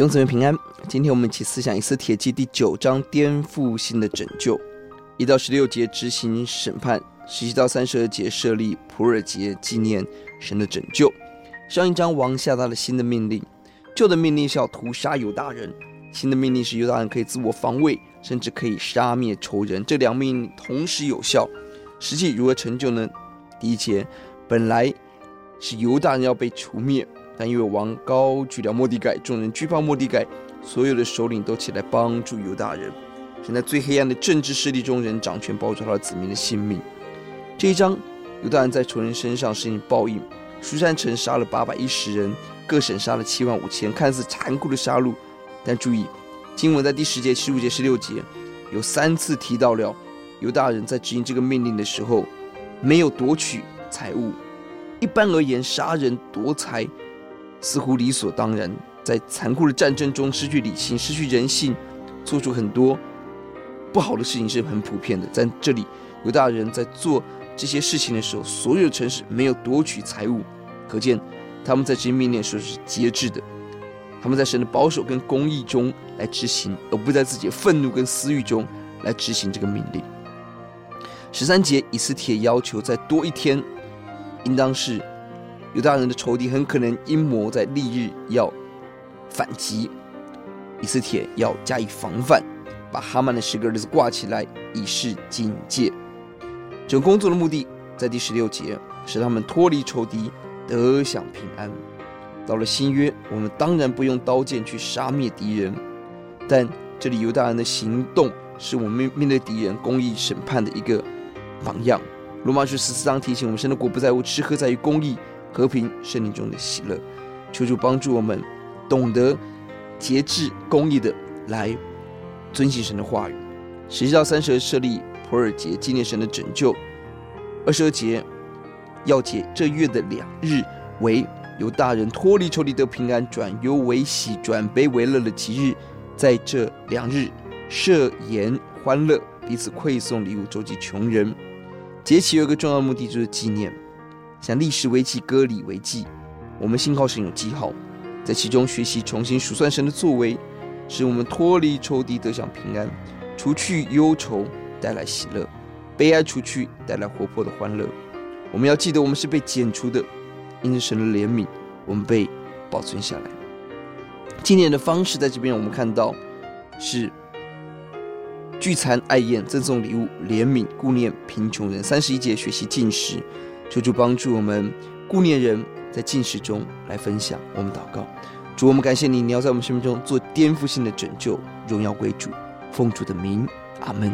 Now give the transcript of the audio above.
弟兄姊妹平安，今天我们一起思想《以斯帖记》第九章颠覆性的拯救，一到十六节执行审判，十七到三十二节设立普珥节纪念神的拯救。上一章王下达了新的命令，旧的命令是要屠杀犹大人，新的命令是犹大人可以自我防卫，甚至可以杀灭仇人。这两命令同时有效，实际如何成就呢？第一节本来是犹大人要被除灭。但因为王高举了末底改，众人惧怕末底改，所有的首领都起来帮助犹大人。现在最黑暗的政治势力中，人掌权，保住他的子民的性命。这一章，犹大人在仇人身上施行报应。苏珊城杀了八百一十人，各省杀了七万五千，看似残酷的杀戮。但注意，经文在第十节、十五节、十六节有三次提到了犹大人在执行这个命令的时候，没有夺取财物。一般而言，杀人夺财。似乎理所当然，在残酷的战争中失去理性、失去人性，做出很多不好的事情是很普遍的。在这里，犹大人在做这些事情的时候，所有的城市没有夺取财物，可见他们在执行命令的时候是节制的。他们在神的保守跟公义中来执行，而不在自己的愤怒跟私欲中来执行这个命令。十三节，以斯帖要求再多一天，应当是。犹大人的仇敌很可能阴谋在翌日要反击，以斯帖要加以防范，把哈曼的十个儿子挂起来以示警戒。整工作的目的在第十六节，使他们脱离仇敌，得享平安。到了新约，我们当然不用刀剑去杀灭敌人，但这里犹大人的行动是我们面面对敌人公义审判的一个榜样。罗马书十四章提醒我们：神的国不在乎吃喝，在于公义。和平圣灵中的喜乐，求主帮助我们懂得节制、公义的来遵行神的话语。十七到三十设立普尔节，纪念神的拯救。二十二节要节这月的两日，为由大人脱离仇敌得平安，转忧为喜，转悲为乐的吉日。在这两日设筵欢乐，彼此馈送礼物，周济穷人。节期有一个重要目的，就是纪念。像历史危机，割礼为记，我们信靠神有记号，在其中学习重新数算神的作为，使我们脱离仇敌，得享平安，除去忧愁，带来喜乐，悲哀除去，带来活泼的欢乐。我们要记得，我们是被剪除的，因着神的怜悯，我们被保存下来。纪念的方式在这边我们看到是聚餐爱宴，赠送礼物，怜悯顾念贫穷人。三十一节学习进食。求主帮助我们顾念人，在进食中来分享。我们祷告，主，我们感谢你，你要在我们生命中做颠覆性的拯救，荣耀归主，奉主的名，阿门。